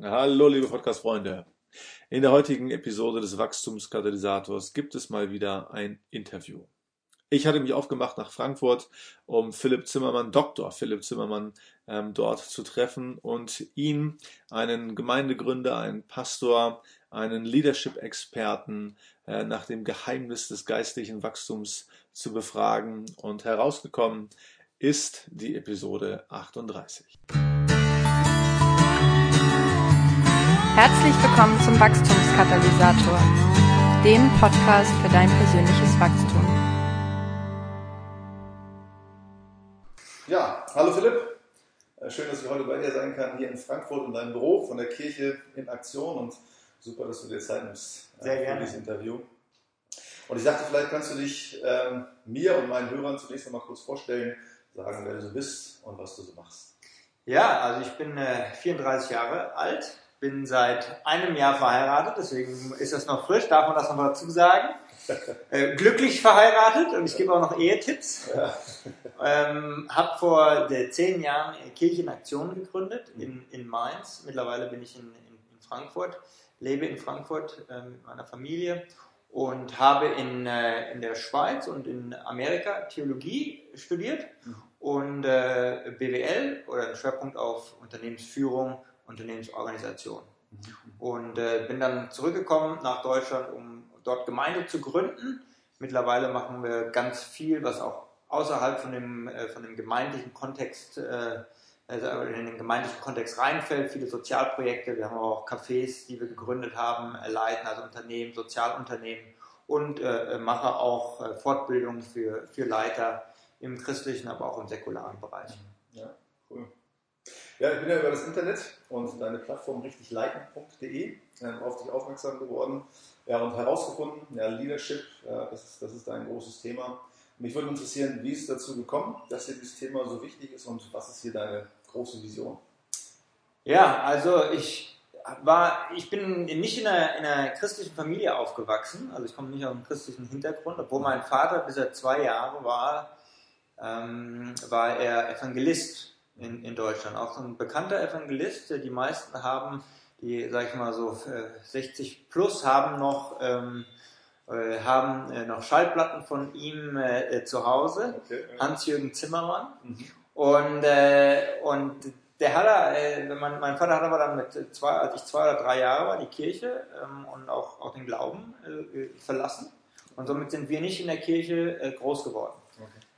Hallo, liebe Podcast-Freunde. In der heutigen Episode des Wachstumskatalysators gibt es mal wieder ein Interview. Ich hatte mich aufgemacht nach Frankfurt, um Philipp Zimmermann, Dr. Philipp Zimmermann, ähm, dort zu treffen und ihn, einen Gemeindegründer, einen Pastor, einen Leadership-Experten äh, nach dem Geheimnis des geistlichen Wachstums zu befragen. Und herausgekommen ist die Episode 38. Herzlich willkommen zum Wachstumskatalysator, dem Podcast für dein persönliches Wachstum. Ja, hallo Philipp. Äh, schön, dass ich heute bei dir sein kann, hier in Frankfurt in deinem Büro von der Kirche in Aktion und super, dass du dir Zeit nimmst äh, Sehr für gerne. dieses Interview. Und ich dachte, vielleicht kannst du dich ähm, mir und meinen Hörern zunächst einmal kurz vorstellen, sagen, wer du so bist und was du so machst. Ja, also ich bin äh, 34 Jahre alt, bin seit einem Jahr verheiratet, deswegen ist das noch frisch, darf man das noch dazu sagen. Äh, glücklich verheiratet und ich gebe auch noch Ehetipps. Ja. Ähm, habe vor äh, zehn Jahren Kirche in Aktion gegründet in, in Mainz. Mittlerweile bin ich in, in, in Frankfurt, lebe in Frankfurt äh, mit meiner Familie und habe in, äh, in der Schweiz und in Amerika Theologie studiert und äh, BWL oder einen Schwerpunkt auf Unternehmensführung, Unternehmensorganisation. Und äh, bin dann zurückgekommen nach Deutschland, um dort Gemeinde zu gründen. Mittlerweile machen wir ganz viel, was auch außerhalb von dem, äh, von dem gemeindlichen Kontext, äh, also in den gemeindlichen Kontext reinfällt. Viele Sozialprojekte, wir haben auch Cafés, die wir gegründet haben, äh, leiten, also Unternehmen, Sozialunternehmen und äh, mache auch äh, Fortbildungen für, für Leiter im christlichen, aber auch im säkularen Bereich. Ja, ich bin ja über das Internet und deine Plattform richtigleiten.de ähm, auf dich aufmerksam geworden ja, und herausgefunden, ja, Leadership, ja, das, ist, das ist dein großes Thema. Mich würde interessieren, wie ist es dazu gekommen, dass dir dieses Thema so wichtig ist und was ist hier deine große Vision? Ja, also ich war, ich bin nicht in einer, in einer christlichen Familie aufgewachsen, also ich komme nicht aus einem christlichen Hintergrund, obwohl mein Vater bis er zwei Jahre war, ähm, war er Evangelist in, in Deutschland, auch so ein bekannter Evangelist. Die meisten haben, die, sag ich mal so 60 plus, haben noch ähm, äh, haben äh, noch Schallplatten von ihm äh, zu Hause, Okay, Hans-Jürgen Zimmermann. Mhm. Und, äh, und der hat er, äh, mein, mein Vater hat aber dann mit zwei, als ich zwei oder drei Jahre war, die Kirche ähm, und auch, auch den Glauben äh, verlassen. Und somit sind wir nicht in der Kirche äh, groß geworden.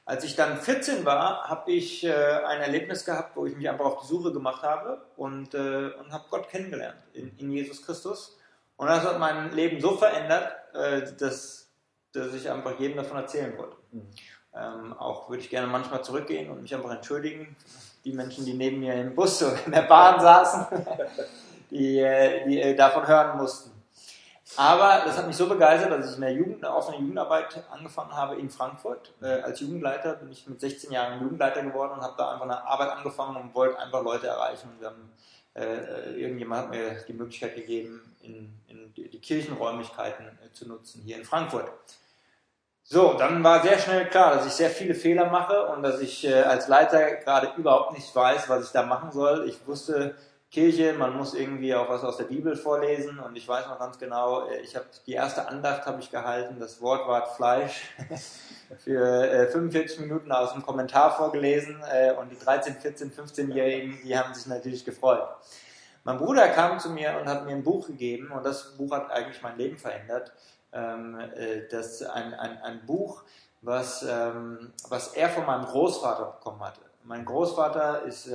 Als ich dann 14 war, habe ich äh, ein Erlebnis gehabt, wo ich mich einfach auf die Suche gemacht habe und, äh, und habe Gott kennengelernt in, in Jesus Christus. Und das hat mein Leben so verändert, äh, dass, dass ich einfach jedem davon erzählen wollte. Mhm. Ähm, auch würde ich gerne manchmal zurückgehen und mich einfach entschuldigen. Die Menschen, die neben mir im Bus oder in der Bahn saßen, die, äh, die äh, davon hören mussten. Aber das hat mich so begeistert, dass ich in der Jugend, eine offene Jugendarbeit angefangen habe in Frankfurt. Äh, als Jugendleiter bin ich mit 16 Jahren Jugendleiter geworden und habe da einfach eine Arbeit angefangen und wollte einfach Leute erreichen. Und haben, äh, irgendjemand hat mir die Möglichkeit gegeben, in, in die, die Kirchenräumlichkeiten äh, zu nutzen hier in Frankfurt. So, dann war sehr schnell klar, dass ich sehr viele Fehler mache und dass ich äh, als Leiter gerade überhaupt nicht weiß, was ich da machen soll. Ich wusste, Kirche, man muss irgendwie auch was aus der Bibel vorlesen und ich weiß noch ganz genau, äh, ich habe die erste Andacht habe ich gehalten, das Wort war Fleisch für äh, 45 Minuten aus dem Kommentar vorgelesen äh, und die 13, 14, 15-Jährigen, die haben sich natürlich gefreut. Mein Bruder kam zu mir und hat mir ein Buch gegeben und das Buch hat eigentlich mein Leben verändert. Ähm, äh, das ein, ein, ein Buch, was, ähm, was er von meinem Großvater bekommen hatte. Mein Großvater ist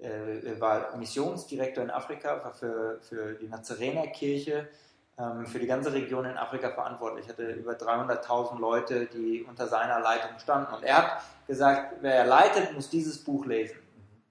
äh, war Missionsdirektor in Afrika, war für, für die Nazarenerkirche, ähm, für die ganze Region in Afrika verantwortlich. hatte über 300.000 Leute, die unter seiner Leitung standen. Und er hat gesagt, wer leitet, muss dieses Buch lesen.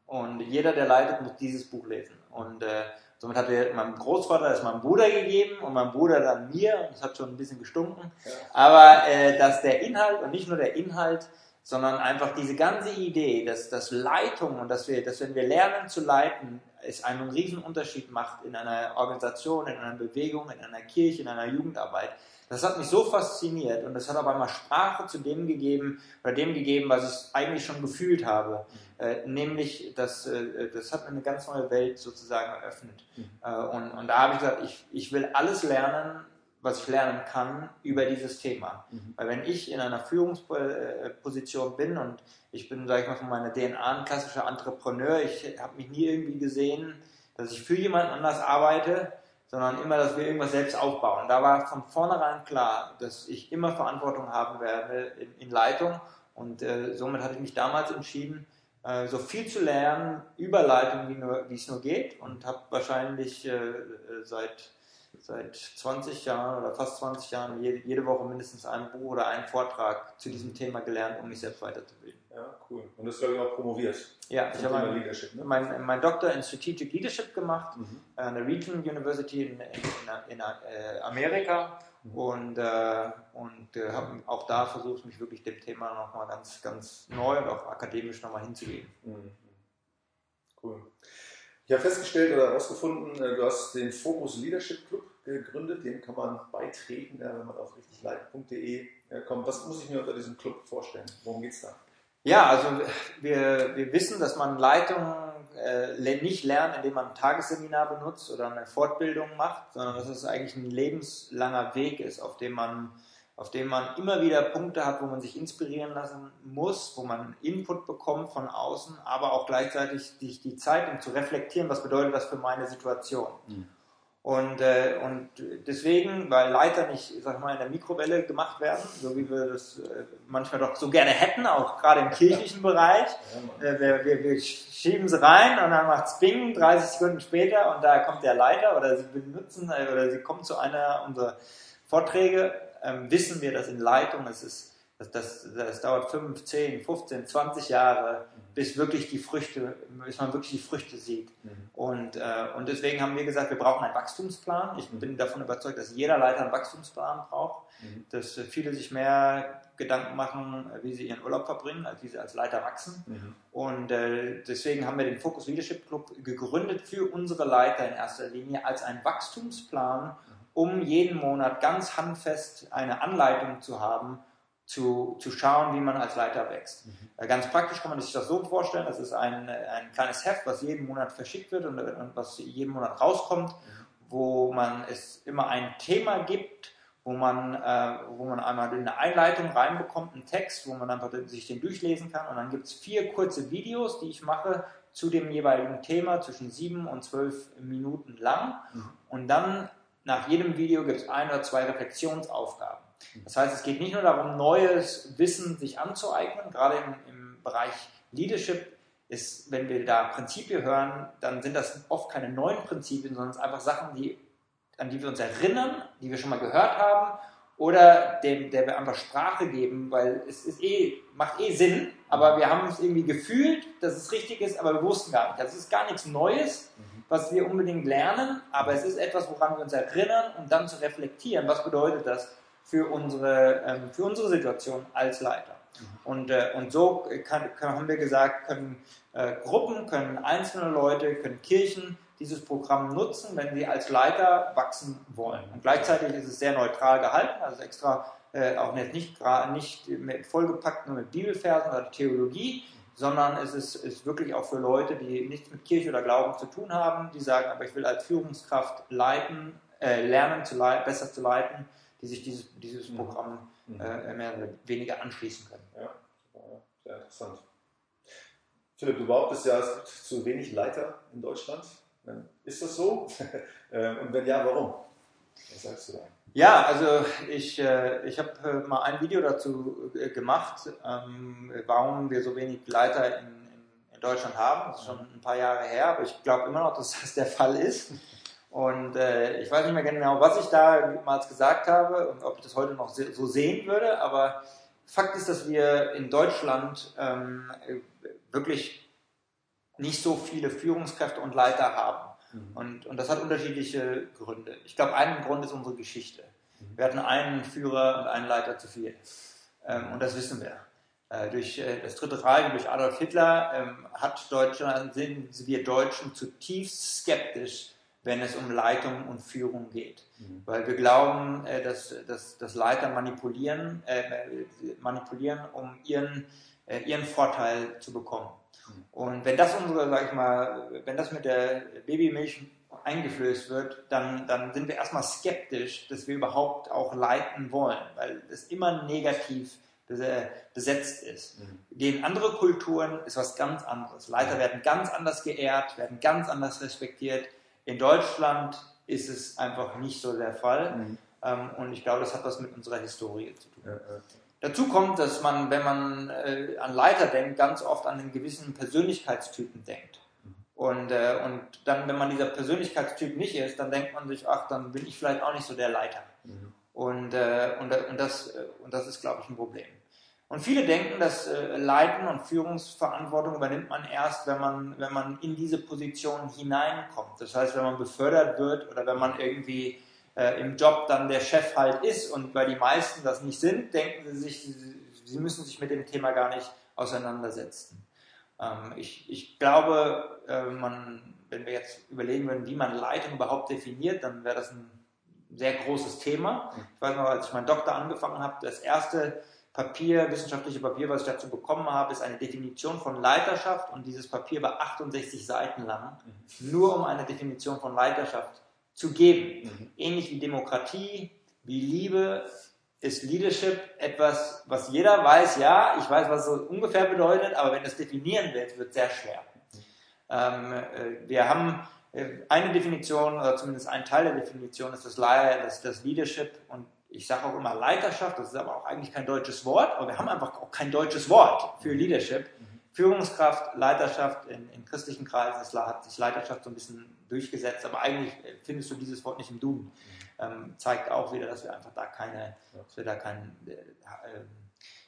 Und jeder, der leitet, muss dieses Buch lesen. Und äh, somit hat er meinem Großvater das meinem Bruder gegeben und mein Bruder dann mir. Und das hat schon ein bisschen gestunken. Ja. Aber äh, dass der Inhalt und nicht nur der Inhalt sondern einfach diese ganze Idee, dass, dass Leitung und dass wir, dass wenn wir lernen zu leiten, es einen riesen Unterschied macht in einer Organisation, in einer Bewegung, in einer Kirche, in einer Jugendarbeit. Das hat mich so fasziniert und das hat aber mal Sprache zu dem gegeben oder dem gegeben, was ich eigentlich schon gefühlt habe. Mhm. Äh, nämlich, dass, äh, das hat mir eine ganz neue Welt sozusagen eröffnet. Mhm. Äh, und, und da habe ich gesagt, ich, ich will alles lernen, was ich lernen kann über dieses Thema. Mhm. Weil wenn ich in einer Führungsposition bin und ich bin, sage ich mal, von meiner DNA ein klassischer Entrepreneur, ich habe mich nie irgendwie gesehen, dass ich für jemanden anders arbeite, sondern immer, dass wir irgendwas selbst aufbauen. Da war von vornherein klar, dass ich immer Verantwortung haben werde in, in Leitung und äh, somit hatte ich mich damals entschieden, äh, so viel zu lernen über Leitung, wie, nur, wie es nur geht und habe wahrscheinlich äh, äh seit seit 20 Jahren oder fast 20 Jahren jede, jede Woche mindestens ein Buch oder einen Vortrag zu diesem Thema gelernt, um mich selbst weiterzubilden. Ja, cool. Und das glaube ich auch promoviert. Ja, ich habe mein, ne? mein, mein, Doktor in Strategic Leadership gemacht mhm. an der Regional University in, in, in, in äh, Amerika mhm. und, äh, und äh, habe auch da versucht, mich wirklich dem Thema nochmal ganz, ganz neu und auch akademisch nochmal hinzugeben. Mhm. Cool. Ich habe festgestellt oder herausgefunden, äh, du hast den Focus Leadership Club gegründet, dem kann man beitreten, wenn man auf richtigleiten.de äh, kommt. Was muss ich mir unter diesem Club vorstellen? Worum geht es da? Ja, also wir, wir wissen, dass man Leitung äh, nicht lernt, indem man ein Tagesseminar benutzt oder eine Fortbildung macht, sondern dass es eigentlich ein lebenslanger Weg ist, auf dem man auf dem man immer wieder Punkte hat, wo man sich inspirieren lassen muss, wo man Input bekommt von außen, aber auch gleichzeitig die, die Zeit, um zu reflektieren, was bedeutet das für meine Situation. Mhm. Und, äh, und deswegen, weil Leiter nicht, sag mal, in der Mikrowelle gemacht werden, so wie wir das äh, manchmal doch so gerne hätten, auch gerade im kirchlichen Bereich. Äh, wir, wir, wir schieben sie rein und dann macht es Bing, 30 Sekunden später und da kommt der Leiter oder sie benutzen äh, oder sie kommen zu einer unserer Vorträge, ähm, wissen wir, dass in Leitung es ist das, das, das dauert 5, 10, 15, 20 Jahre, bis wirklich die Früchte, bis man wirklich die Früchte sieht. Mhm. Und, äh, und deswegen haben wir gesagt, wir brauchen einen Wachstumsplan. Ich mhm. bin davon überzeugt, dass jeder Leiter einen Wachstumsplan braucht, mhm. dass viele sich mehr Gedanken machen, wie sie ihren Urlaub verbringen, als wie sie als Leiter wachsen. Mhm. Und äh, deswegen haben wir den Focus Leadership Club gegründet für unsere Leiter in erster Linie als einen Wachstumsplan, mhm. Um jeden Monat ganz handfest eine Anleitung zu haben, zu, zu schauen, wie man als Leiter wächst. Mhm. Äh, ganz praktisch kann man sich das so vorstellen, das ist ein, ein kleines Heft, was jeden Monat verschickt wird und, und was jeden Monat rauskommt, mhm. wo man es immer ein Thema gibt, wo man, äh, wo man einmal eine Einleitung reinbekommt, einen Text, wo man einfach sich den durchlesen kann und dann gibt es vier kurze Videos, die ich mache zu dem jeweiligen Thema, zwischen sieben und zwölf Minuten lang mhm. und dann nach jedem Video gibt es ein oder zwei Reflexionsaufgaben. Das heißt, es geht nicht nur darum, neues Wissen sich anzueignen, gerade im, im Bereich Leadership ist, wenn wir da Prinzipien hören, dann sind das oft keine neuen Prinzipien, sondern es einfach Sachen, die, an die wir uns erinnern, die wir schon mal gehört haben oder dem, der wir einfach Sprache geben, weil es ist eh, macht eh Sinn, aber wir haben es irgendwie gefühlt, dass es richtig ist, aber wir wussten gar nicht. Das ist gar nichts Neues, was wir unbedingt lernen, aber es ist etwas, woran wir uns erinnern, um dann zu reflektieren, was bedeutet das für unsere, ähm, für unsere Situation als Leiter. Mhm. Und, äh, und so kann, kann, haben wir gesagt, können äh, Gruppen, können einzelne Leute, können Kirchen dieses Programm nutzen, wenn sie als Leiter wachsen wollen. Und gleichzeitig ist es sehr neutral gehalten, also extra äh, auch nicht, nicht, nicht mit vollgepackt nur mit Bibelversen oder Theologie, sondern es ist, ist wirklich auch für Leute, die nichts mit Kirche oder Glauben zu tun haben, die sagen, aber ich will als Führungskraft leiten, äh, lernen, zu leiten, besser zu leiten, die sich dieses, dieses mhm. Programm mhm. äh, mehr oder weniger anschließen können. Ja, sehr interessant. Philipp, du behauptest ja, es gibt zu wenig Leiter in Deutschland. Ähm, ist das so? Ähm, und wenn ja, warum? Was sagst du da? Ja, also ich, äh, ich habe äh, mal ein Video dazu äh, gemacht, ähm, warum wir so wenig Leiter in, in, Deutschland haben. Das ist schon ein paar Jahre her, aber ich glaube immer noch, dass das der Fall ist. Und ich weiß nicht mehr genau, was ich damals gesagt habe und ob ich das heute noch so sehen würde, aber Fakt ist, dass wir in Deutschland ähm, wirklich nicht so viele Führungskräfte und Leiter haben. Mhm. Und, und das hat unterschiedliche Gründe. Ich glaube, ein Grund ist unsere Geschichte. Mhm. Wir hatten einen Führer und einen Leiter zu viel. Ähm, und das wissen wir. Äh, durch äh, das Dritte Reich durch Adolf Hitler ähm, hat Deutschland, sind wir Deutschen zutiefst skeptisch, wenn es um Leitung und Führung geht. Mhm. Weil wir glauben, äh, dass, dass, dass Leiter manipulieren, äh, manipulieren, um ihren, ihren Vorteil zu bekommen. Mhm. Und wenn das unsere, sag ich mal, wenn das mit der Babymilch eingeflößt wird, dann, dann sind wir erstmal skeptisch, dass wir überhaupt auch leiten wollen, weil es immer negativ besetzt ist. Mhm. Gegen andere Kulturen ist was ganz anderes. Leiter werden ganz anders geehrt, werden ganz anders respektiert. In Deutschland ist es einfach nicht so der Fall. Mhm. Ähm, und ich glaube, das hat was mit unserer Historie zu tun. Ja, ja. Dazu kommt, dass man, wenn man äh, an Leiter denkt, ganz oft an einen gewissen Persönlichkeitstypen denkt. Und, äh, und dann, wenn man dieser Persönlichkeitstyp nicht ist, dann denkt man sich, ach, dann bin ich vielleicht auch nicht so der Leiter. Mhm. Und, äh, und, und, das, äh, und das ist, glaube ich, ein Problem. Und viele denken, dass äh, Leiten und Führungsverantwortung übernimmt man erst, wenn man, wenn man in diese Position hineinkommt. Das heißt, wenn man befördert wird oder wenn man irgendwie äh, im Job dann der Chef halt ist und weil die meisten das nicht sind, denken sie sich, sie, müssen sich mit dem Thema gar nicht auseinandersetzen. Ähm, ich, ich glaube, äh, man, wenn wir jetzt überlegen würden, wie man Leitung überhaupt definiert, dann wäre das ein sehr großes Thema. Ich weiß noch, als ich meinen Doktor angefangen habe, das erste Papier, wissenschaftliche Papier, was ich dazu bekommen habe, ist eine Definition von Leiterschaft und dieses Papier war 68 Seiten lang, mhm. nur um eine Definition von Leiterschaft zu geben. Mhm. Ähnlich wie Demokratie, wie Liebe, ist Leadership etwas, was jeder weiß, ja, ich weiß, was es ungefähr bedeutet, aber wenn es definieren wird, wird es sehr schwer. Ähm, äh, wir haben äh, eine Definition, oder zumindest ein Teil der Definition ist das, das, das Leadership und ich sage auch immer Leiterschaft, das ist aber auch eigentlich kein deutsches Wort, aber wir haben einfach auch kein deutsches Wort für Leadership. Mhm. Führungskraft, Leiterschaft in, in christlichen Kreisen hat sich Leiterschaft so ein bisschen durchgesetzt, aber eigentlich findest du dieses Wort nicht im Duden. Mhm. Ähm, zeigt auch wieder, dass wir einfach da keine, dass wir da kein, äh, ähm,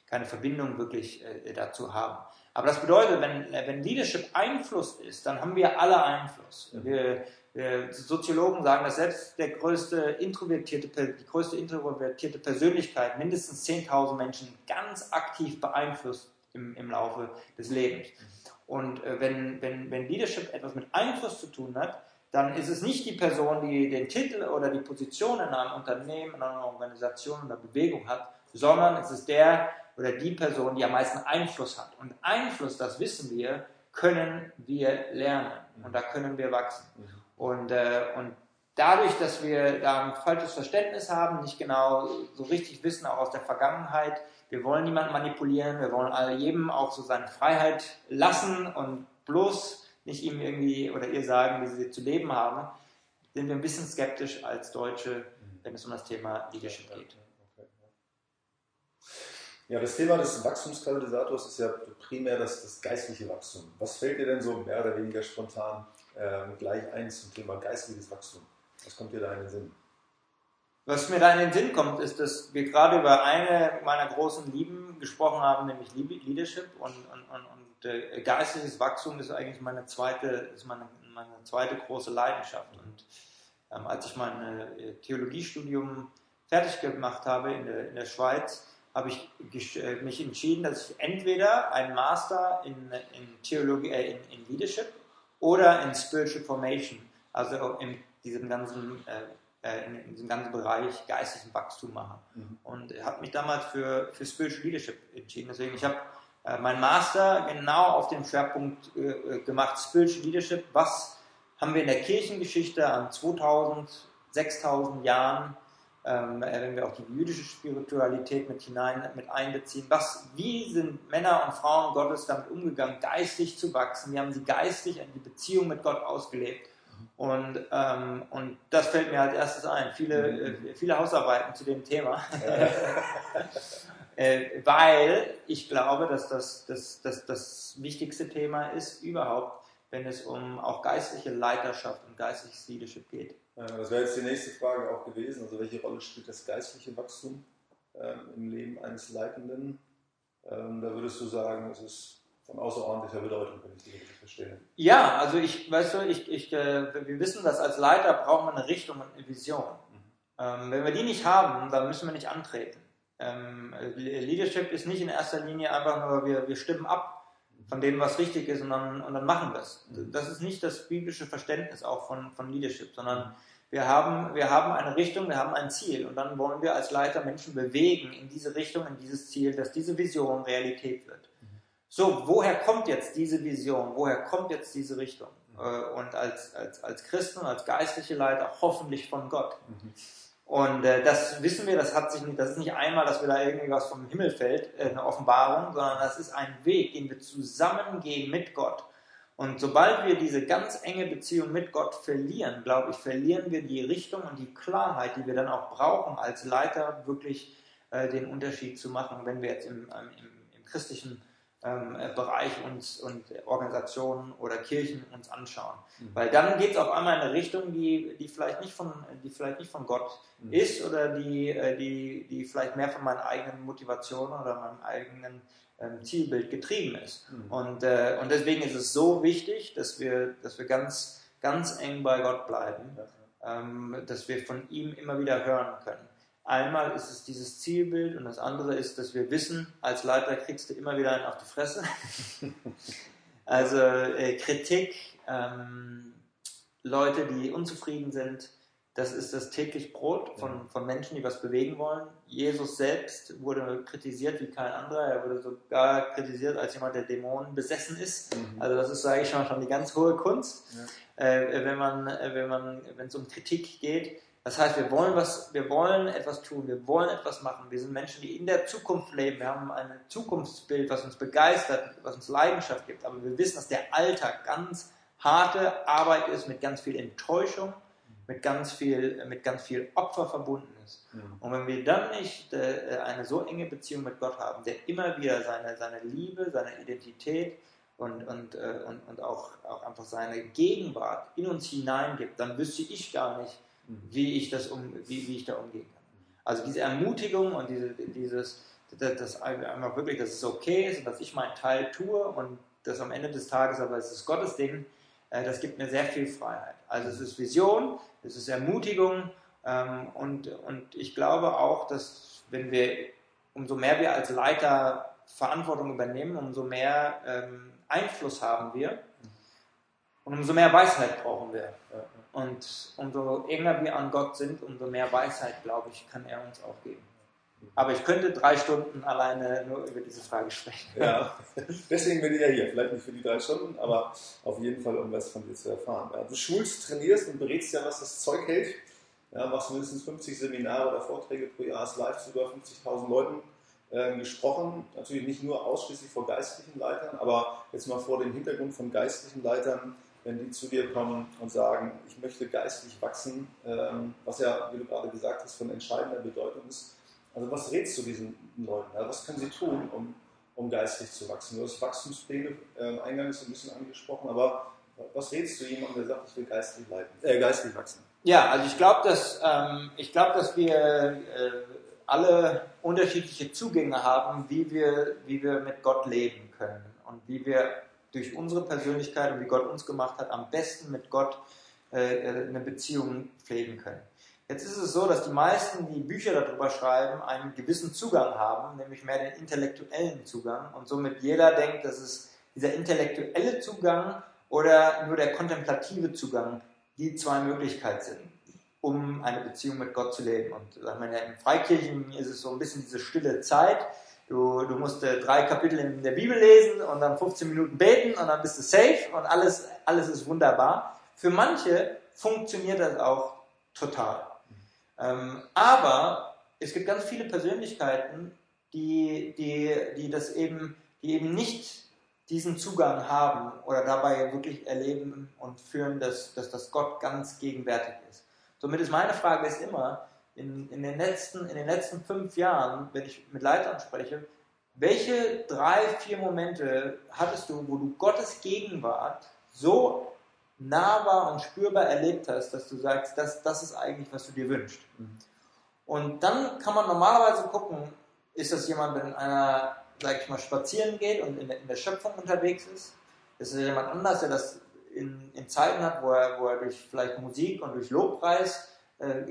keine Verbindung wirklich äh, dazu haben. Aber das bedeutet, wenn, wenn Leadership Einfluss ist, dann haben wir alle Einfluss. Wir, äh, Soziologen sagen, dass selbst der größte introvertierte, die größte introvertierte Persönlichkeit mindestens 10.000 Menschen ganz aktiv beeinflusst im, im Laufe des Lebens. Und äh, wenn, wenn, wenn Leadership etwas mit Einfluss zu tun hat, dann ist es nicht die Person, die den Titel oder die Position in einem Unternehmen, in einer Organisation oder Bewegung hat, sondern es ist der oder die Person, die am meisten Einfluss hat. Und Einfluss, das wissen wir, können wir lernen und da können wir wachsen. Und, äh, und dadurch, dass wir da ein falsches Verständnis haben, nicht genau so richtig wissen, auch aus der Vergangenheit, wir wollen niemanden manipulieren, wir wollen all jedem auch so seine Freiheit lassen und bloß nicht ihm irgendwie oder ihr sagen, wie sie zu leben haben, sind wir ein bisschen skeptisch als Deutsche, wenn es um das Thema Leadership geht. Ja, das Thema des Wachstumskatalysators ist ja primär das, das geistliche Wachstum. Was fällt dir denn so mehr oder weniger spontan ähm, gleich ein zum Thema geistliches Wachstum. Was kommt dir da in den Sinn? Was mir da in den Sinn kommt, ist, dass wir gerade über eine meiner großen Lieben gesprochen haben, nämlich Leadership und, und, und, und äh, geistliches Wachstum ist eigentlich meine zweite, ist meine, meine zweite große Leidenschaft. Und ähm, als ich mein äh, Theologiestudium fertig gemacht habe in der, in der Schweiz, habe ich äh, mich entschieden, dass ich entweder einen Master in, in Theologie, äh, in, in Leadership oder in Spiritual Formation, also in diesem ganzen, äh, äh, in, diesem ganzen Bereich geistlichen Wachstum machen. Mhm. Und habe mich damals für, für Spiritual Leadership entschieden. Deswegen, ich habe äh, meinen Master genau auf dem Schwerpunkt äh, äh, gemacht, Spiritual Leadership. Was haben wir in der Kirchengeschichte an 2000, 6000 Jahren ähm, äh, wenn wir auch die jüdische Spiritualität mit hinein mit einbeziehen. Was, wie sind Männer und Frauen Gottes damit umgegangen, geistlich zu wachsen? Wie haben sie geistlich die Beziehung mit Gott ausgelebt? Und, ähm, und das fällt mir als erstes ein. Viele, mhm. äh, viele Hausarbeiten zu dem Thema. äh, weil ich glaube, dass das, das, das das wichtigste Thema ist überhaupt, wenn es um auch geistliche Leiterschaft und geistliches Leadership geht. Das wäre jetzt die nächste Frage auch gewesen. Also welche Rolle spielt das geistliche Wachstum ähm, im Leben eines Leitenden? Ähm, da würdest du sagen, es ist von außerordentlicher Bedeutung, wenn ich dich richtig verstehe. Ja, also ich, weißt du, ich, ich, äh, wir wissen, dass als Leiter brauchen wir eine Richtung und eine Vision. Mhm. Ähm, wenn wir die nicht haben, dann müssen wir nicht antreten. ähm, Leadership ist nicht in erster Linie einfach nur, wir, wir stimmen ab von dem, was richtig ist und dann, und dann machen wir es. Das ist nicht das biblische Verständnis auch von, von Leadership, sondern wir haben, wir haben eine Richtung, wir haben ein Ziel und dann wollen wir als Leiter Menschen bewegen in diese Richtung, in dieses Ziel, dass diese Vision Realität wird. So, woher kommt jetzt diese Vision? Woher kommt jetzt diese Richtung? Äh, und als, als, als Christen, als geistliche Leiter hoffentlich von Gott. Und äh, das wissen wir, das hat sich nicht, das ist nicht einmal, dass wir da irgendwie was vom Himmel fällt, äh, eine Offenbarung, sondern das ist ein Weg, den wir zusammengehen mit Gott. Und sobald wir diese ganz enge Beziehung mit Gott verlieren, glaube ich, verlieren wir die Richtung und die Klarheit, die wir dann auch brauchen, als Leiter wirklich äh, den Unterschied zu machen, wenn wir jetzt im, im, im christlichen ähm, Bereich uns und Organisationen oder Kirchen uns anschauen. Mhm. Weil dann geht es auf einmal in eine Richtung, die, die, vielleicht, nicht von, die vielleicht nicht von Gott mhm. ist oder die, äh, die, die vielleicht mehr von meinen eigenen Motivationen oder meinem eigenen ähm, Zielbild getrieben ist. Mhm. Und, äh, und deswegen ist es so wichtig, dass wir, dass wir ganz, ganz eng bei Gott bleiben, ja. ähm, dass wir von ihm immer wieder hören können. Einmal ist es dieses Zielbild und das andere ist, dass wir wissen, als Leiter kriegst du immer wieder einen auf die Fresse. also äh, Kritik, ähm, Leute, die unzufrieden sind, das ist das täglich Brot von, von Menschen, die was bewegen wollen. Jesus selbst wurde kritisiert wie kein anderer. Er wurde sogar kritisiert als jemand, der Dämonen besessen ist. Mhm. Also das ist, sage ich schon, schon die ganz hohe Kunst. Ja. Äh, wenn man, wenn man, wenn es um Kritik geht, das heißt, wir wollen was, wir wollen etwas tun, wir wollen etwas machen. Wir sind Menschen, die in der Zukunft leben. Wir haben ein Zukunftsbild, was uns begeistert, was uns Leidenschaft gibt. Aber wir wissen, dass der Alltag ganz harte Arbeit ist, mit ganz viel Enttäuschung, mit ganz viel, mit ganz viel Opfer verbunden ist. Mhm. Und wenn wir dann nicht äh, eine so enge Beziehung mit Gott haben, der immer wieder seine, seine Liebe, seine Identität und, und, äh, und, und auch, auch einfach seine Gegenwart in uns hineingibt, dann wüsste ich gar nicht, wie ich, das um, wie, wie ich da umgehen kann. Also diese Ermutigung und diese, dieses, das, das einfach wirklich, dass es okay ist und dass ich meinen Teil tue und das am Ende des Tages, aber es ist Gottes Ding, äh, das gibt mir sehr viel Freiheit. Also es ist Vision, es ist Ermutigung ähm, und, und ich glaube auch, dass wenn wir, umso mehr wir als Leiter Verantwortung übernehmen, umso mehr ähm, Einfluss haben wir und umso mehr Weisheit brauchen wir. Und umso enger wir an Gott sind, umso mehr Weisheit, glaube ich, kann er uns auch geben. Aber ich könnte drei Stunden alleine nur über diese Frage sprechen. Ja, deswegen bin ich ja hier. Vielleicht nicht für die drei Stunden, aber auf jeden Fall, um was von dir zu erfahren. Ja, du schulst, trainierst und berätst ja, was das Zeug hält. Ja, machst mindestens 50 Seminare oder Vorträge pro Jahr, hast live zu über 50.000 Leuten äh, gesprochen. Natürlich nicht nur ausschließlich vor geistlichen Leitern, aber jetzt mal vor dem Hintergrund von geistlichen Leitern wenn die zu dir kommen und sagen, ich möchte geistlich wachsen, ähm, was ja, wie du gerade gesagt hast, von entscheidender Bedeutung ist. Also was rätst du diesen Leuten? Was können sie tun, um, um geistlich zu wachsen? Du hast Wachstumspläne äh, eingangs ein bisschen angesprochen, aber was rätst du jemandem, der sagt, ich will geistlich, leiten, äh, geistlich wachsen? Ja, also ich glaube, dass, ähm, glaub, dass wir äh, alle unterschiedliche Zugänge haben, wie wir, wie wir mit Gott leben können und wie wir durch unsere Persönlichkeit und wie Gott uns gemacht hat, am besten mit Gott äh, äh, eine Beziehung pflegen können. Jetzt ist es so, dass die meisten, die Bücher darüber schreiben, einen gewissen Zugang haben, nämlich mehr den intellektuellen Zugang und somit jeder denkt, dass es dieser intellektuelle Zugang oder nur der kontemplative Zugang die zwei Möglichkeiten sind, um eine Beziehung mit Gott zu leben. Und sagen wir, in Freikirchen ist es so ein bisschen diese stille Zeit, Du, du musst äh, drei Kapitel in der Bibel lesen und dann 15 Minuten beten und dann bist du safe und alles, alles ist wunderbar. Für manche funktioniert das auch total. Ähm, aber es gibt ganz viele Persönlichkeiten, die, die, die das eben, die eben nicht diesen Zugang haben oder dabei wirklich erleben und führen, dass, dass das Gott ganz gegenwärtig ist. Somit ist meine Frage ist immer, in, in, den letzten, in den letzten fünf Jahren, wenn ich mit Leitern spreche, welche drei, vier Momente hattest du, wo du Gottes Gegenwart so nahbar und spürbar erlebt hast, dass du sagst, das, das ist eigentlich, was du dir wünschst. Mhm. Und dann kann man normalerweise gucken, ist das jemand, wenn einer, sag ich mal, spazieren geht und in der, in der Schöpfung unterwegs ist? Ist es jemand anders, der das in, in Zeiten hat, wo er, wo er durch vielleicht Musik und durch Lobpreis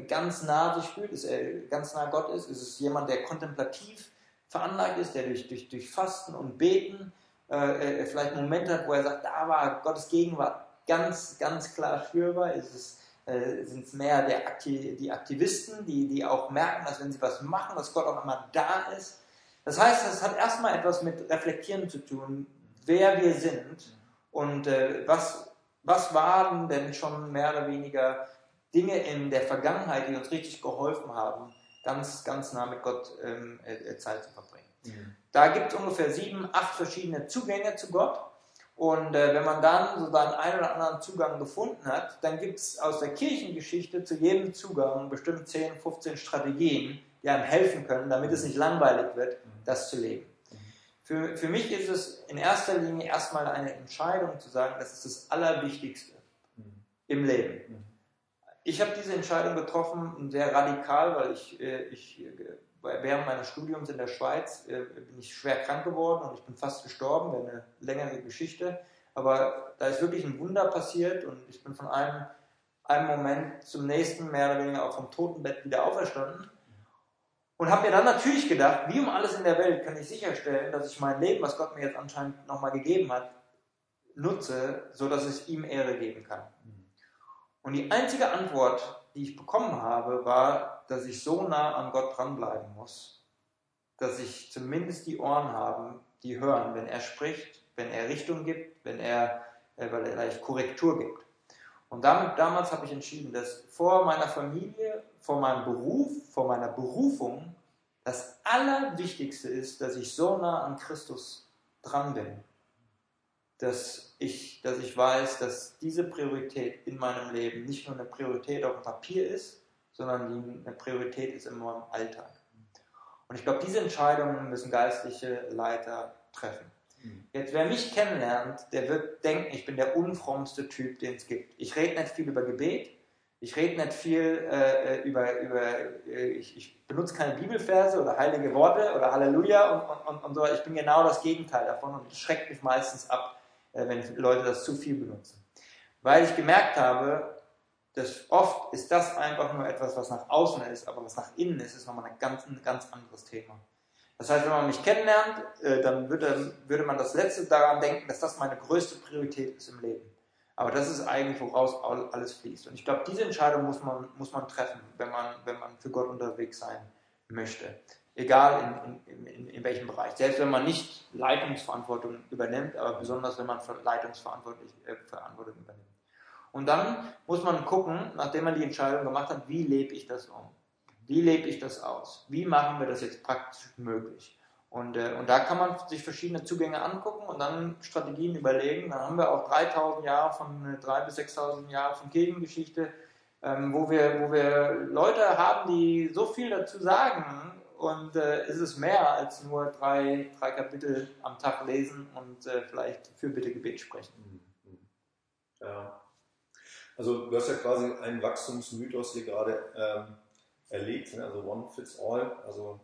ganz nah sich fühlt, ist er ganz nah Gott ist? Ist es jemand, der kontemplativ veranlagt ist, der durch, durch, durch Fasten und Beten äh, äh vielleicht Moment hat, wo er sagt, da war Gottes Gegenwart ganz, ganz klar spürbar? Ist es äh, sind es mehr der Akti die Aktivisten, die, die auch merken, dass wenn sie was machen, dass Gott auch immer da ist. Das heißt, es hat erstmal etwas mit Reflektieren zu tun, wer wir sind und äh, was, was waren denn schon mehr oder weniger Dinge in der Vergangenheit, die uns richtig geholfen haben, ganz, ganz nah mit Gott ähm, äh, äh Zeit zu verbringen. Mhm. Da gibt es ungefähr sieben, acht verschiedene Zugänge zu Gott. Und äh, wenn man dann so seinen einen oder anderen Zugang gefunden hat, dann gibt es aus der Kirchengeschichte zu jedem Zugang bestimmt 10, 15 Strategien, die einem helfen können, damit es nicht langweilig wird, das zu leben. Für, für mich ist es in erster Linie erstmal eine Entscheidung zu sagen, das ist das Allerwichtigste im Leben. Ich habe diese Entscheidung getroffen, sehr radikal, weil ich, äh, ich während meines Studiums in der Schweiz äh, bin ich schwer krank geworden und ich bin fast gestorben, eine längere Geschichte. Aber da ist wirklich ein Wunder passiert und ich bin von einem, einem Moment zum nächsten mehr oder weniger auch vom Totenbett wieder auferstanden. Und habe mir dann natürlich gedacht, wie um alles in der Welt kann ich sicherstellen, dass ich mein Leben, was Gott mir jetzt anscheinend nochmal gegeben hat, nutze, so dass es ihm Ehre geben kann. Und die einzige Antwort, die ich bekommen habe, war, dass ich so nah an Gott dranbleiben muss, dass ich zumindest die Ohren habe, die hören, wenn er spricht, wenn er Richtung gibt, wenn er, äh, weil er vielleicht Korrektur gibt. Und damit, damals habe ich entschieden, dass vor meiner Familie, vor meinem Beruf, vor meiner Berufung das Allerwichtigste ist, dass ich so nah an Christus dran bin, dass ich, dass ich weiß, dass diese Priorität in meinem Leben nicht nur eine Priorität auf dem Papier ist, sondern eine Priorität ist in meinem Alltag. Und ich glaube, diese Entscheidungen müssen geistliche Leiter treffen. Mhm. Jetzt, wer mich kennenlernt, der wird denken, ich bin der unfrommste Typ, den es gibt. Ich rede nicht viel über Gebet, ich rede nicht viel äh, über, über äh, ich, ich, benutze keine Bibelverse oder heilige Worte oder Halleluja und, und, und so. Ich bin genau das Gegenteil davon und es schreckt mich meistens ab, äh, wenn Leute das zu viel benutzen. Weil ich gemerkt habe, das oft ist das einfach nur etwas, was nach außen ist, aber was nach innen ist, ist nochmal ein ganz, ein ganz anderes Thema. Das heißt, wenn man mich kennenlernt, äh, dann würde, würde man das Letzte daran denken, dass das meine größte Priorität ist im Leben. Aber das ist eigentlich, woraus alles fließt. Und ich glaube, diese Entscheidung muss man, muss man treffen, wenn man, wenn man für Gott unterwegs sein möchte. Egal in, in, in, in welchem Bereich. Selbst wenn man nicht Leitungsverantwortung übernimmt, aber besonders wenn man Leitungsverantwortung äh, übernimmt. Und dann muss man gucken, nachdem man die Entscheidung gemacht hat, wie lebe ich das um? Wie lebe ich das aus? Wie machen wir das jetzt praktisch möglich? Und, äh, und da kann man sich verschiedene Zugänge angucken und dann Strategien überlegen. Dann haben wir auch 3000 Jahre von, äh, 3.000 bis 6.000 Jahre von Kirchengeschichte, ähm, wo, wir, wo wir Leute haben, die so viel dazu sagen. Und äh, ist es mehr als nur drei, drei Kapitel am Tag lesen und äh, vielleicht für bitte Gebet sprechen. Mhm. Ja. Also du hast ja quasi einen Wachstumsmythos hier gerade ähm, erlegt, ne? also One Fits All, also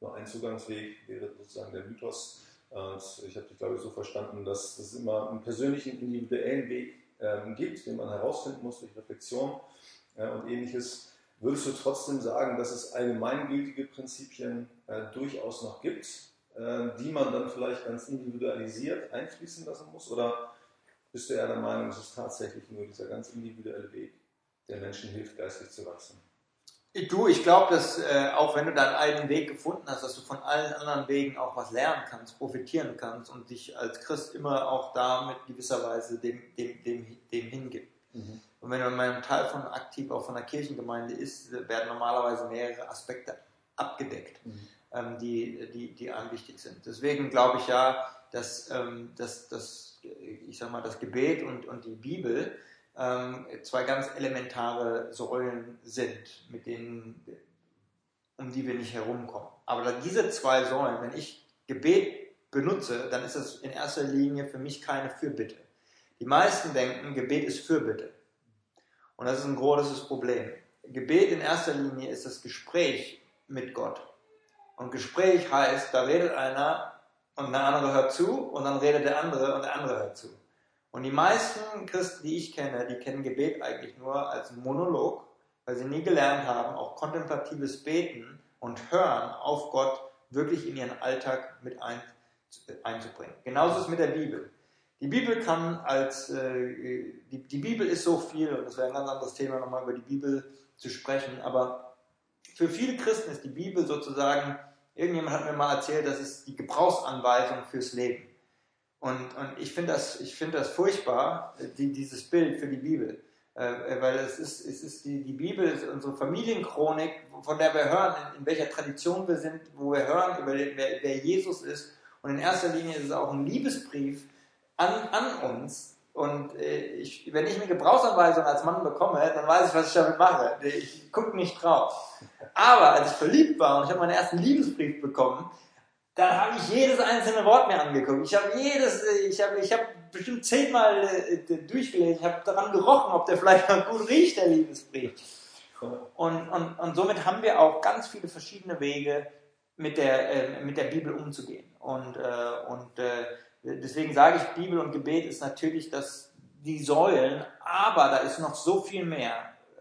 nur ein Zugangsweg wäre sozusagen der Mythos. Und ich habe dich, glaube ich, so verstanden, dass es immer einen persönlichen, individuellen Weg ähm, gibt, den man herausfinden muss durch Reflexion äh, und ähnliches. Würdest du trotzdem sagen, dass es allgemeingültige Prinzipien äh, durchaus noch gibt, äh, die man dann vielleicht ganz individualisiert einfließen lassen muss? Oder bist du eher der Meinung, es ist tatsächlich nur dieser ganz individuelle Weg, der Menschen hilft, geistig zu wachsen? Du, ich glaube, dass äh, auch wenn du deinen eigenen Weg gefunden hast, dass du von allen anderen Wegen auch was lernen kannst, profitieren kannst und dich als Christ immer auch da mit gewisser Weise dem, dem, dem, dem hingibst. Mhm. Und wenn man ein Teil von aktiv auch von der Kirchengemeinde ist, werden normalerweise mehrere Aspekte abgedeckt, mhm. ähm, die, die, die einem wichtig sind. Deswegen glaube ich ja, dass, ähm, dass, dass ich sag mal, das Gebet und, und die Bibel ähm, zwei ganz elementare Säulen sind, mit denen, um die wir nicht herumkommen. Aber diese zwei Säulen, wenn ich Gebet benutze, dann ist das in erster Linie für mich keine Fürbitte. Die meisten denken, Gebet ist Fürbitte. Und das ist ein großes Problem. Gebet in erster Linie ist das Gespräch mit Gott. Und Gespräch heißt, da redet einer und der andere hört zu und dann redet der andere und der andere hört zu. Und die meisten Christen, die ich kenne, die kennen Gebet eigentlich nur als Monolog, weil sie nie gelernt haben, auch kontemplatives Beten und Hören auf Gott wirklich in ihren Alltag mit ein, einzubringen. Genauso ist es mit der Bibel. Die Bibel kann als, äh, die, die Bibel ist so viel, und das wäre ein ganz anderes Thema, nochmal über die Bibel zu sprechen, aber für viele Christen ist die Bibel sozusagen, irgendjemand hat mir mal erzählt, das ist die Gebrauchsanweisung fürs Leben. Und, und ich finde das, find das furchtbar, die, dieses Bild für die Bibel. Äh, weil es ist, es ist die, die Bibel, ist unsere Familienchronik, von der wir hören, in, in welcher Tradition wir sind, wo wir hören, über wer, wer Jesus ist. Und in erster Linie ist es auch ein Liebesbrief an, an uns. Und äh, ich, wenn ich eine Gebrauchsanweisung als Mann bekomme, dann weiß ich, was ich damit mache. Ich gucke nicht drauf. Aber als ich verliebt war und ich habe meinen ersten Liebesbrief bekommen, dann habe ich jedes einzelne Wort mir angeguckt. Ich habe jedes, äh, ich habe, ich habe bestimmt zehnmal äh, durchgelesen. Ich habe daran gerochen, ob der vielleicht noch gut riecht, der Liebesbrief. Und, und, und somit haben wir auch ganz viele verschiedene Wege, mit der, äh, mit der Bibel umzugehen. Und, äh, und äh, deswegen sage ich, Bibel und Gebet ist natürlich das, die Säulen, aber da ist noch so viel mehr,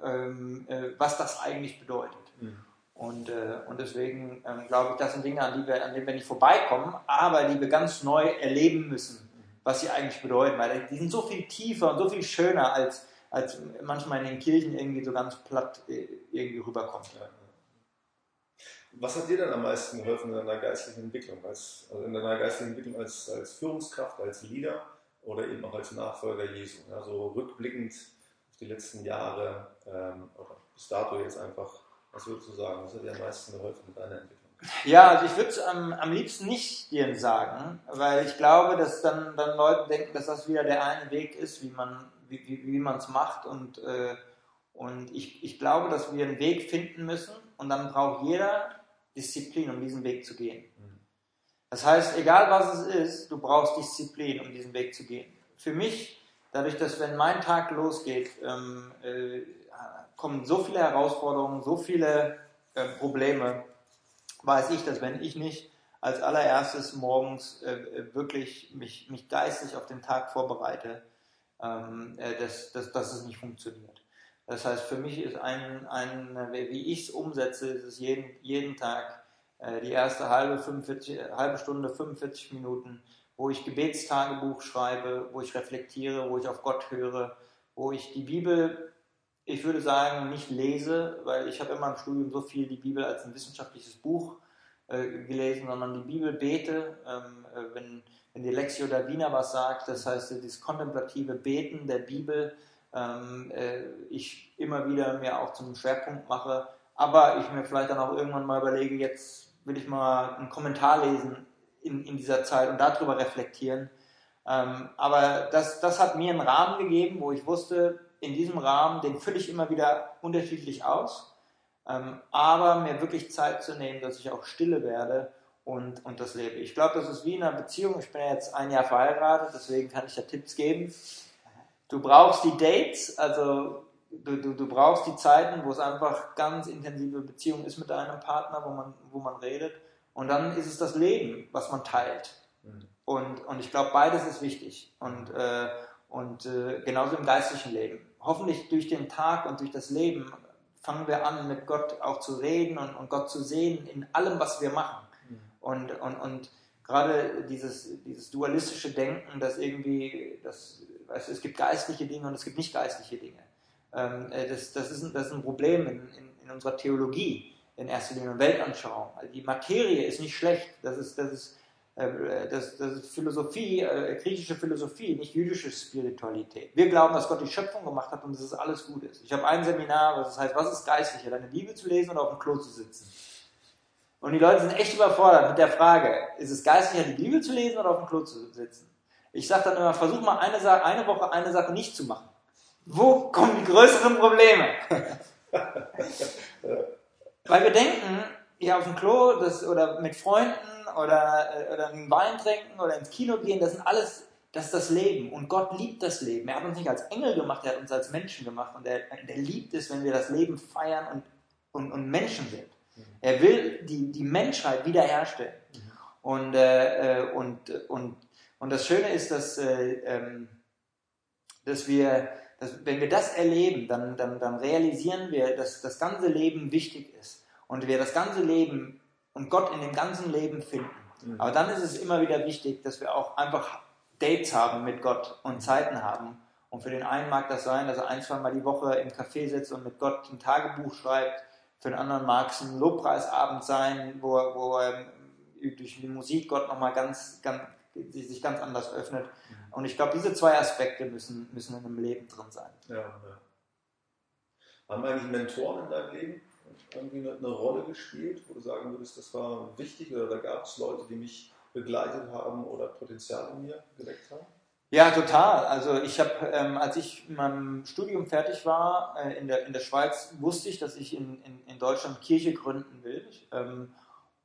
ähm, äh, was das eigentlich bedeutet. Mhm. Und, äh, und deswegen ähm, glaube ich, das sind Dinge, an, die wir, an denen wir nicht vorbeikommen, aber die wir ganz neu erleben müssen, was sie eigentlich bedeuten. Weil die sind so viel tiefer und so viel schöner, als, als manchmal in den Kirchen irgendwie so ganz platt äh, irgendwie rüberkommt. Ja. Was hat dir denn am meisten geholfen in deiner geistlichen Entwicklung? Als, also in deiner geistlichen Entwicklung als, als Führungskraft, als Leader oder eben auch als Nachfolger Jesu? Also rückblickend auf die letzten Jahre ähm, oder bis dato jetzt einfach, was würdest du sagen? Was hat dir am meisten geholfen in deiner Entwicklung? Ja, also ich würde es am, am liebsten nicht dir sagen, weil ich glaube, dass dann, dann Leute denken, dass das wieder der eine Weg ist, wie man wie, wie, wie es macht und, äh, und ich, ich glaube, dass wir einen Weg finden müssen und dann braucht jeder Disziplin, um diesen Weg zu gehen. Das heißt, egal was es ist, du brauchst Disziplin, um diesen Weg zu gehen. Für mich, dadurch, dass wenn mein Tag losgeht, ähm, äh, kommen so viele Herausforderungen, so viele äh, Probleme, weiß ich, dass wenn ich nicht als allererstes morgens äh, wirklich mich, mich geistig auf den Tag vorbereite, ähm, äh, dass, dass, dass es nicht funktioniert. Das heißt, für mich ist ein, ein wie ich es umsetze, ist es jeden, jeden Tag äh, die erste halbe, 45, halbe Stunde, 45 Minuten, wo ich Gebetstagebuch schreibe, wo ich reflektiere, wo ich auf Gott höre, wo ich die Bibel, ich würde sagen, nicht lese, weil ich habe immer im Studium so viel die Bibel als ein wissenschaftliches Buch äh, gelesen, sondern die Bibel bete, ähm, äh, wenn, wenn die Lexio Davina was sagt, das heißt, dieses kontemplative Beten der Bibel, ähm, äh, ich immer wieder mir auch zum Schwerpunkt mache, aber ich mir vielleicht dann auch irgendwann mal überlege, jetzt will ich mal einen Kommentar lesen in, in dieser Zeit und darüber reflektieren. Ähm, aber das, das hat mir einen Rahmen gegeben, wo ich wusste, in diesem Rahmen, den fülle ich immer wieder unterschiedlich aus, ähm, aber mir wirklich Zeit zu nehmen, dass ich auch stille werde und, und das lebe. Ich glaube, das ist wie in einer Beziehung. Ich bin ja jetzt ein Jahr verheiratet, deswegen kann ich da Tipps geben. Du brauchst die Dates, also du, du, du brauchst die Zeiten, wo es einfach ganz intensive Beziehung ist mit deinem Partner, wo man, wo man redet. Und dann ist es das Leben, was man teilt. Mhm. Und, und ich glaube, beides ist wichtig. Und, äh, und äh, genauso im geistlichen Leben. Hoffentlich durch den Tag und durch das Leben fangen wir an, mit Gott auch zu reden und, und Gott zu sehen in allem, was wir machen. Mhm. Und, und, und gerade dieses, dieses dualistische Denken, dass irgendwie, das, weißt, es gibt geistliche Dinge und es gibt nicht geistliche Dinge. Ähm, äh, das, das, ist ein, das ist ein Problem in, in, in unserer Theologie in erster Linie und Weltanschauung. Also die Materie ist nicht schlecht, das ist, das ist, äh, das, das ist Philosophie, äh, griechische Philosophie, nicht jüdische Spiritualität. Wir glauben, dass Gott die Schöpfung gemacht hat und dass es alles gut ist. Ich habe ein Seminar, was heißt, was ist geistlicher, deine Bibel zu lesen oder auf dem Klo zu sitzen? Und die Leute sind echt überfordert mit der Frage, ist es geistlicher, die Bibel zu lesen oder auf dem Klo zu sitzen? Ich sage dann immer, versuch mal eine, eine Woche eine Sache nicht zu machen. Wo kommen die größeren Probleme? Weil wir denken, ja, auf dem Klo das, oder mit Freunden oder, äh, oder einen Wein trinken oder ins Kino gehen, das sind alles, das ist das Leben. Und Gott liebt das Leben. Er hat uns nicht als Engel gemacht, er hat uns als Menschen gemacht. Und er, er liebt es, wenn wir das Leben feiern und, und, und Menschen sind. Er will die, die Menschheit wiederherstellen. Und, äh, äh, und, und, und das Schöne ist, dass, äh, ähm, dass wir das, wenn wir das erleben, dann, dann, dann realisieren wir, dass das ganze Leben wichtig ist und wir das ganze Leben und Gott in dem ganzen Leben finden. Mhm. Aber dann ist es immer wieder wichtig, dass wir auch einfach Dates haben mit Gott und Zeiten haben. Und für den einen mag das sein, dass er ein, zwei Mal die Woche im Café sitzt und mit Gott ein Tagebuch schreibt. Für den anderen mag es ein Lobpreisabend sein, wo, wo er durch die Musik Gott nochmal ganz, ganz, sich ganz anders öffnet. Und ich glaube, diese zwei Aspekte müssen, müssen in einem Leben drin sein. Ja, ja. Haben eigentlich Mentoren in deinem Leben irgendwie eine, eine Rolle gespielt, wo du sagen würdest, das war wichtig oder da gab es Leute, die mich begleitet haben oder Potenzial in mir geweckt haben? Ja, total. Also ich habe, ähm, als ich in meinem Studium fertig war äh, in, der, in der Schweiz, wusste ich, dass ich in, in, in Deutschland Kirche gründen will. Ähm,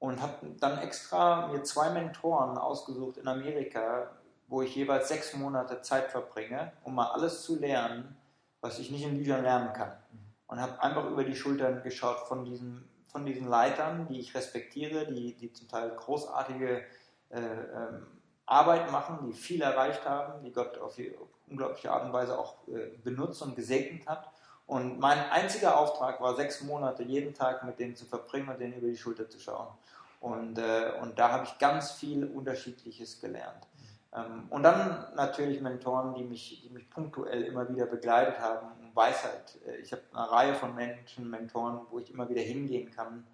und habe dann extra mir zwei Mentoren ausgesucht in Amerika, wo ich jeweils sechs Monate Zeit verbringe, um mal alles zu lernen, was ich nicht in Büchern lernen kann. Und habe einfach über die Schultern geschaut von diesen, von diesen Leitern, die ich respektiere, die, die zum Teil großartige äh, ähm, Arbeit machen, die viel erreicht haben, die Gott auf, die, unglaubliche Art und Weise auch äh, benutzt und gesegnet hat. Und mein einziger Auftrag war, sechs Monate jeden Tag mit denen zu verbringen und denen über die Schulter zu schauen. Und, äh, und da habe ich ganz viel Unterschiedliches gelernt. Ähm, und dann natürlich Mentoren, die mich, die mich punktuell immer wieder begleitet haben Weisheit. Äh, ich habe eine Reihe von Menschen, Mentoren, wo ich immer wieder hingehen kann,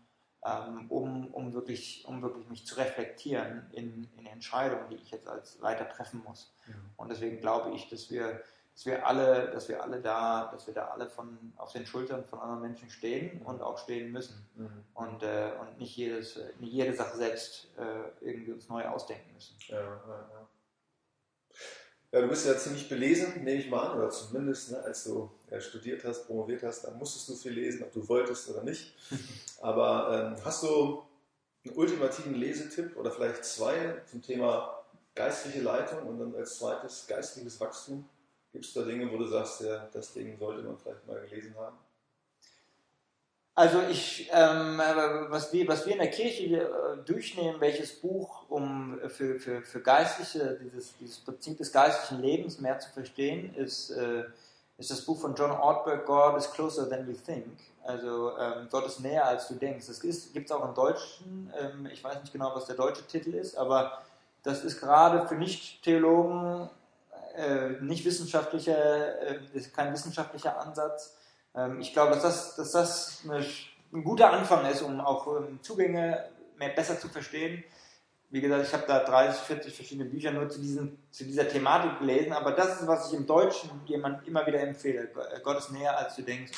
ähm, um, um, wirklich, um wirklich mich zu reflektieren in, in Entscheidungen, die ich jetzt als Leiter treffen muss. Ja. Und deswegen glaube ich, dass wir, dass wir alle, dass wir alle da, dass wir da alle von, auf den Schultern von anderen Menschen stehen und auch stehen müssen. Mhm. Und, äh, und nicht, jedes, nicht jede Sache selbst äh, irgendwie uns neu ausdenken müssen. Ja, ja, ja. Ja, du bist ja ziemlich belesen, nehme ich mal an, oder zumindest, ne, als du ja, studiert hast, promoviert hast, dann musstest du viel lesen, ob du wolltest oder nicht. Aber ähm, hast du einen ultimativen Lesetipp oder vielleicht zwei zum Thema geistliche Leitung und dann als zweites geistliches Wachstum? Gibt es da Dinge, wo du sagst, ja, das Ding sollte man vielleicht mal gelesen haben? Also ich, ähm, was, wir, was wir in der Kirche äh, durchnehmen, welches Buch, um für, für, für geistliche, dieses, dieses Prinzip des geistlichen Lebens mehr zu verstehen, ist, äh, ist das Buch von John Ortberg, God is Closer Than We Think. Also ähm, Gott ist näher als du denkst. Das gibt es auch im Deutschen, ähm, ich weiß nicht genau, was der deutsche Titel ist, aber das ist gerade für Nicht-Theologen äh, nicht wissenschaftlicher, äh, kein wissenschaftlicher Ansatz ähm, ich glaube, dass das, dass das eine, ein guter Anfang ist, um auch ähm, Zugänge mehr, besser zu verstehen. Wie gesagt, ich habe da 30, 40 verschiedene Bücher nur zu, diesen, zu dieser Thematik gelesen, aber das ist, was ich im Deutschen jemand immer wieder empfehle. Äh, Gott ist näher, als du denkst,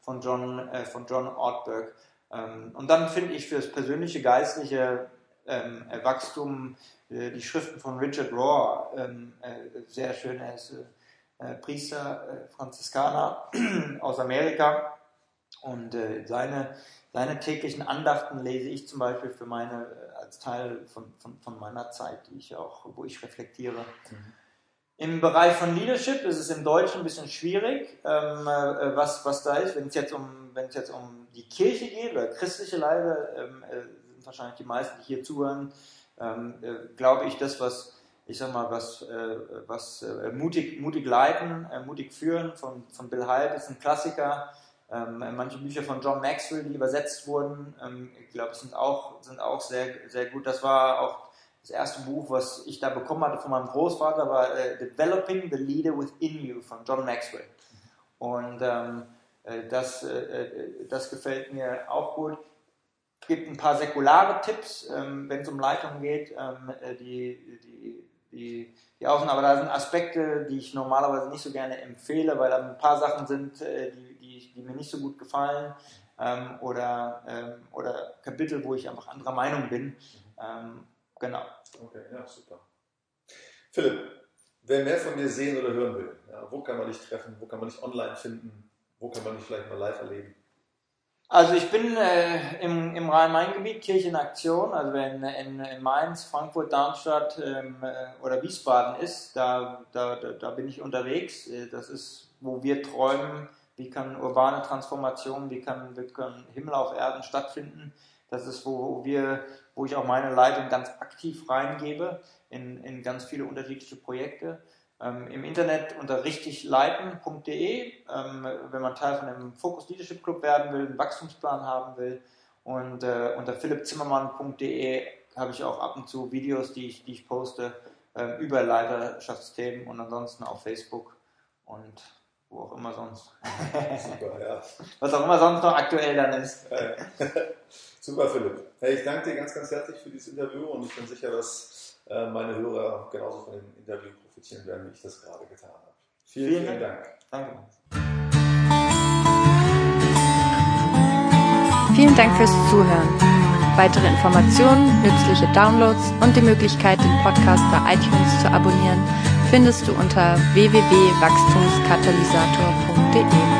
von John, äh, von John Ortberg. Ähm, und dann finde ich für das persönliche geistliche ähm, Wachstum äh, die Schriften von Richard Rohr ähm, äh, sehr schön. Er ist äh, äh, Priester, äh, Franziskaner aus Amerika. Und äh, seine, seine täglichen Andachten lese ich zum Beispiel für meine, als Teil von, von, von meiner Zeit, die ich auch, wo ich reflektiere. Mhm. Im Bereich von Leadership ist es im Deutschen ein bisschen schwierig, ähm, äh, was, was da ist. Wenn es jetzt um, wenn es jetzt um die Kirche geht oder christliche Leiter, ähm, äh, wahrscheinlich die meisten, die hier zuhören, ähm, äh, glaube ich, das, was ich sag mal, was, äh, was äh, mutig, mutig leiten, äh, mutig führen von, von Bill Hyde ist ein Klassiker. Ähm, manche Bücher von John Maxwell, die übersetzt wurden, ähm, ich glaube, sind auch, sind auch sehr, sehr gut. Das war auch das erste Buch, was ich da bekommen hatte von meinem Großvater, war äh, Developing the Leader Within You von John Maxwell. Und ähm, äh, das, äh, das gefällt mir auch gut. Gibt ein paar säkulare Tipps, ähm, wenn es um Leitung geht, ähm, die, die die, die Außen. Aber da sind Aspekte, die ich normalerweise nicht so gerne empfehle, weil da ein paar Sachen sind, äh, die, die, die mir nicht so gut gefallen. Ähm, oder, ähm, oder Kapitel, wo ich einfach anderer Meinung bin. Ähm, genau. Okay, ja, super. Philipp, wer mehr von dir sehen oder hören will, ja, wo kann man dich treffen, wo kann man dich online finden, wo kann man dich vielleicht mal live erleben? Also ich bin äh, im, im Rhein-Main-Gebiet, Kirche in Aktion, also wenn in, in Mainz, Frankfurt, Darmstadt ähm, äh, oder Wiesbaden ist, da, da, da bin ich unterwegs. Äh, das ist, wo wir träumen, wie kann urbane Transformation, wie kann, wie kann Himmel auf Erden stattfinden. Das ist, wo wir, wo ich auch meine Leitung ganz aktiv reingebe in, in ganz viele unterschiedliche Projekte. Ähm, im Internet unter richtigleiten.de, ähm, wenn man Teil von dem Focus Leadership Club werden will, einen Wachstumsplan haben will. Und äh, unter philippzimmermann.de habe ich auch ab und zu Videos, die ich, die ich poste äh, über Leiterschaftsthemen und ansonsten auf Facebook und wo auch immer sonst. Super, ja. Was auch immer sonst noch aktuell dann ist. Super, Philipp. Hey, ich danke dir ganz, ganz herzlich für dieses Interview und ich bin sicher, dass äh, meine Hörer genauso von dem Interview profitieren werden, wie ich das gerade getan habe. Vielen, vielen, vielen Dank. Danke. Vielen Dank fürs Zuhören. Weitere Informationen, nützliche Downloads und die Möglichkeit, den Podcast bei iTunes zu abonnieren, findest du unter www.wachstumskatalysator.de.